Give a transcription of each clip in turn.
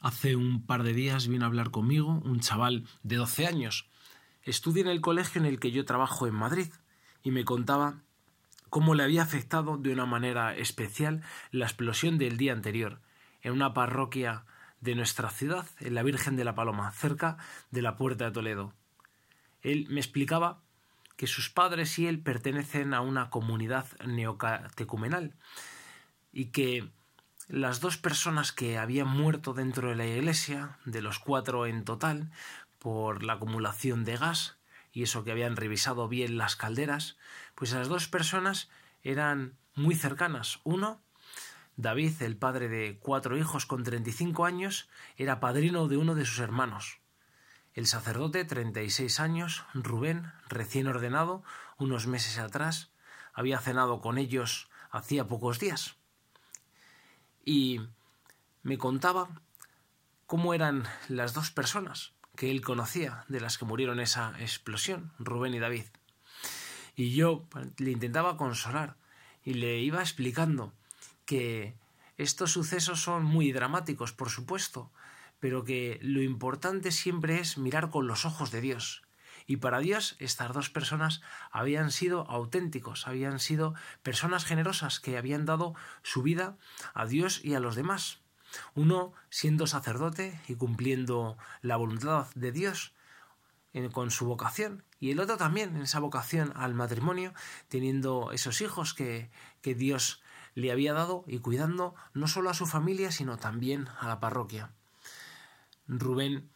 Hace un par de días vino a hablar conmigo un chaval de 12 años. Estudia en el colegio en el que yo trabajo en Madrid y me contaba cómo le había afectado de una manera especial la explosión del día anterior en una parroquia de nuestra ciudad, en la Virgen de la Paloma, cerca de la Puerta de Toledo. Él me explicaba que sus padres y él pertenecen a una comunidad neocatecumenal y que las dos personas que habían muerto dentro de la iglesia, de los cuatro en total, por la acumulación de gas, y eso que habían revisado bien las calderas, pues las dos personas eran muy cercanas. Uno, David, el padre de cuatro hijos con 35 años, era padrino de uno de sus hermanos. El sacerdote, 36 años, Rubén, recién ordenado, unos meses atrás, había cenado con ellos hacía pocos días. Y me contaba cómo eran las dos personas que él conocía de las que murieron esa explosión, Rubén y David. Y yo le intentaba consolar y le iba explicando que estos sucesos son muy dramáticos, por supuesto, pero que lo importante siempre es mirar con los ojos de Dios. Y para Dios estas dos personas habían sido auténticos, habían sido personas generosas que habían dado su vida a Dios y a los demás. Uno siendo sacerdote y cumpliendo la voluntad de Dios con su vocación y el otro también en esa vocación al matrimonio, teniendo esos hijos que, que Dios le había dado y cuidando no solo a su familia, sino también a la parroquia. Rubén,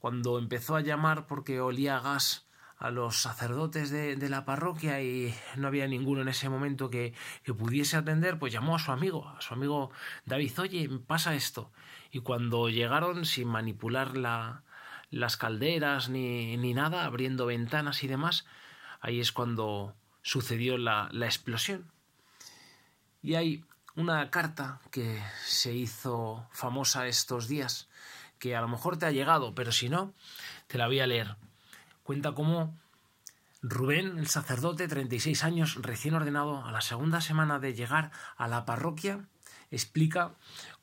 cuando empezó a llamar porque olía gas a los sacerdotes de, la parroquia y no había ninguno en ese momento que, que, pudiese atender, pues llamó a su amigo, a su amigo David, oye, pasa esto. Y cuando llegaron sin manipular la, las calderas ni, ni nada, abriendo ventanas y demás, ahí es cuando sucedió la, la explosión. Y hay una carta que se hizo famosa estos días, que a lo mejor te ha llegado, pero si no, te la voy a leer. Cuenta cómo Rubén, el sacerdote, 36 años, recién ordenado, a la segunda semana de llegar a la parroquia, explica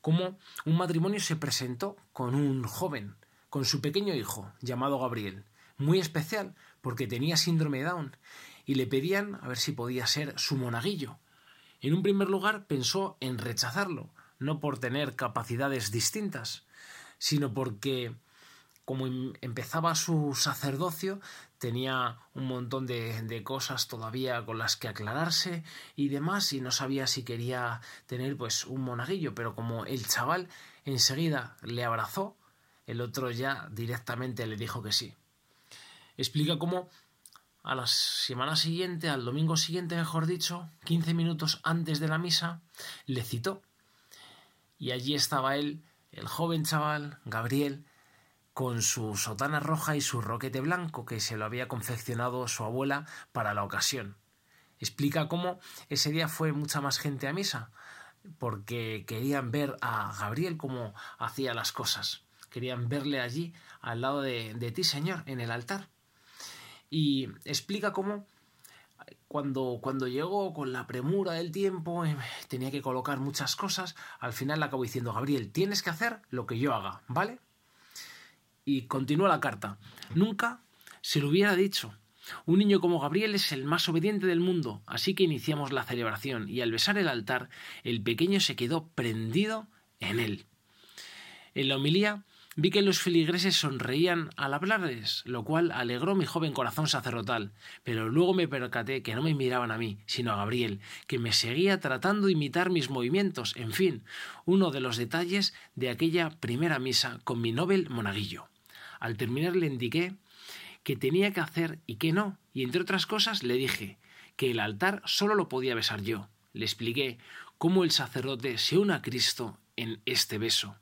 cómo un matrimonio se presentó con un joven, con su pequeño hijo, llamado Gabriel, muy especial, porque tenía síndrome de Down, y le pedían a ver si podía ser su monaguillo. En un primer lugar pensó en rechazarlo, no por tener capacidades distintas, sino porque como em, empezaba su sacerdocio, tenía un montón de, cosas todavía con las que aclararse y demás, y no sabía si quería tener pues un monaguillo, pero como el chaval enseguida le abrazó, el otro ya directamente le dijo que sí. Explica cómo a la semana siguiente, al domingo siguiente, mejor dicho, quince minutos antes de la misa, le citó. Y allí estaba él el joven chaval, Gabriel, con su sotana roja y su roquete blanco que se lo había confeccionado su abuela para la ocasión. Explica cómo ese día fue mucha más gente a misa, porque querían ver a Gabriel cómo hacía las cosas. Querían verle allí al lado de, de ti, Señor, en el altar. Y explica cómo cuando, cuando llegó con la premura del tiempo, eh, tenía que colocar muchas cosas, al final le acabo diciendo, Gabriel, tienes que hacer lo que yo haga, ¿vale? Y continúa la carta. Nunca se lo hubiera dicho. Un niño como Gabriel es el más obediente del mundo, así que iniciamos la celebración y al besar el altar, el pequeño se quedó prendido en él. En la homilía Vi que los filigreses sonreían al hablarles, lo cual alegró mi joven corazón sacerdotal, pero luego me percaté que no me miraban a mí, sino a Gabriel, que me seguía tratando de imitar mis movimientos, en fin, uno de los detalles de aquella primera misa con mi Nobel monaguillo. Al terminar le indiqué que tenía que hacer y que no, y entre otras cosas le dije que el altar solo lo podía besar yo. Le expliqué cómo el sacerdote se une a Cristo en este beso.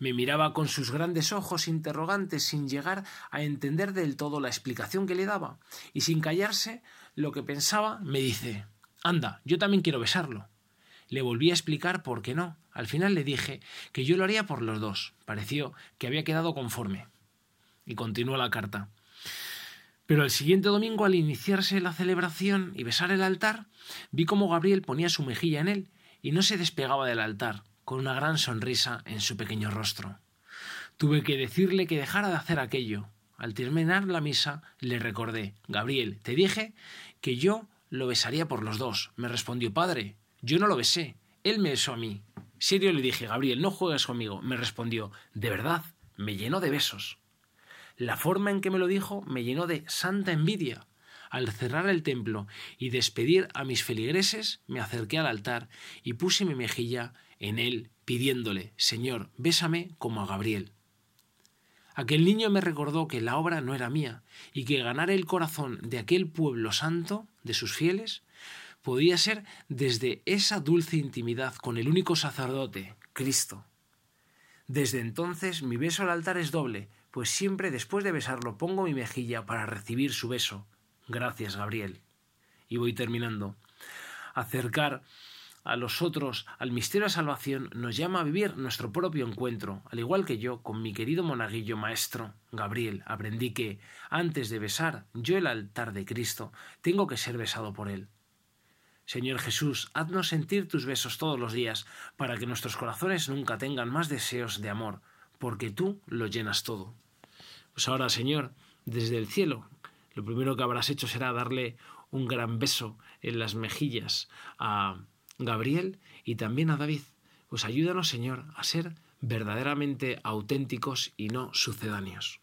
Me miraba con sus grandes ojos interrogantes sin llegar a entender del todo la explicación que le daba, y sin callarse lo que pensaba, me dice Anda, yo también quiero besarlo. Le volví a explicar por qué no. Al final le dije que yo lo haría por los dos. Pareció que había quedado conforme. Y continúa la carta. Pero el siguiente domingo, al iniciarse la celebración y besar el altar, vi cómo Gabriel ponía su mejilla en él y no se despegaba del altar, con una gran sonrisa en su pequeño rostro. Tuve que decirle que dejara de hacer aquello. Al terminar la misa le recordé, Gabriel, te dije que yo lo besaría por los dos. Me respondió, padre, yo no lo besé, él me besó a mí. Serio le dije, Gabriel, no juegues conmigo. Me respondió, de verdad, me llenó de besos. La forma en que me lo dijo me llenó de santa envidia. Al cerrar el templo y despedir a mis feligreses, me acerqué al altar y puse mi mejilla en él, pidiéndole, Señor, bésame como a Gabriel. Aquel niño me recordó que la obra no era mía y que ganar el corazón de aquel pueblo santo, de sus fieles, podía ser desde esa dulce intimidad con el único sacerdote, Cristo. Desde entonces mi beso al altar es doble, pues siempre después de besarlo pongo mi mejilla para recibir su beso. Gracias, Gabriel. Y voy terminando. Acercar a los otros al misterio de salvación nos llama a vivir nuestro propio encuentro, al igual que yo con mi querido monaguillo maestro, Gabriel, aprendí que, antes de besar yo el altar de Cristo, tengo que ser besado por él. Señor Jesús, haznos sentir tus besos todos los días, para que nuestros corazones nunca tengan más deseos de amor, porque tú lo llenas todo. Pues ahora, Señor, desde el cielo, lo primero que habrás hecho será darle un gran beso en las mejillas a Gabriel y también a David. Pues ayúdanos, Señor, a ser verdaderamente auténticos y no sucedáneos.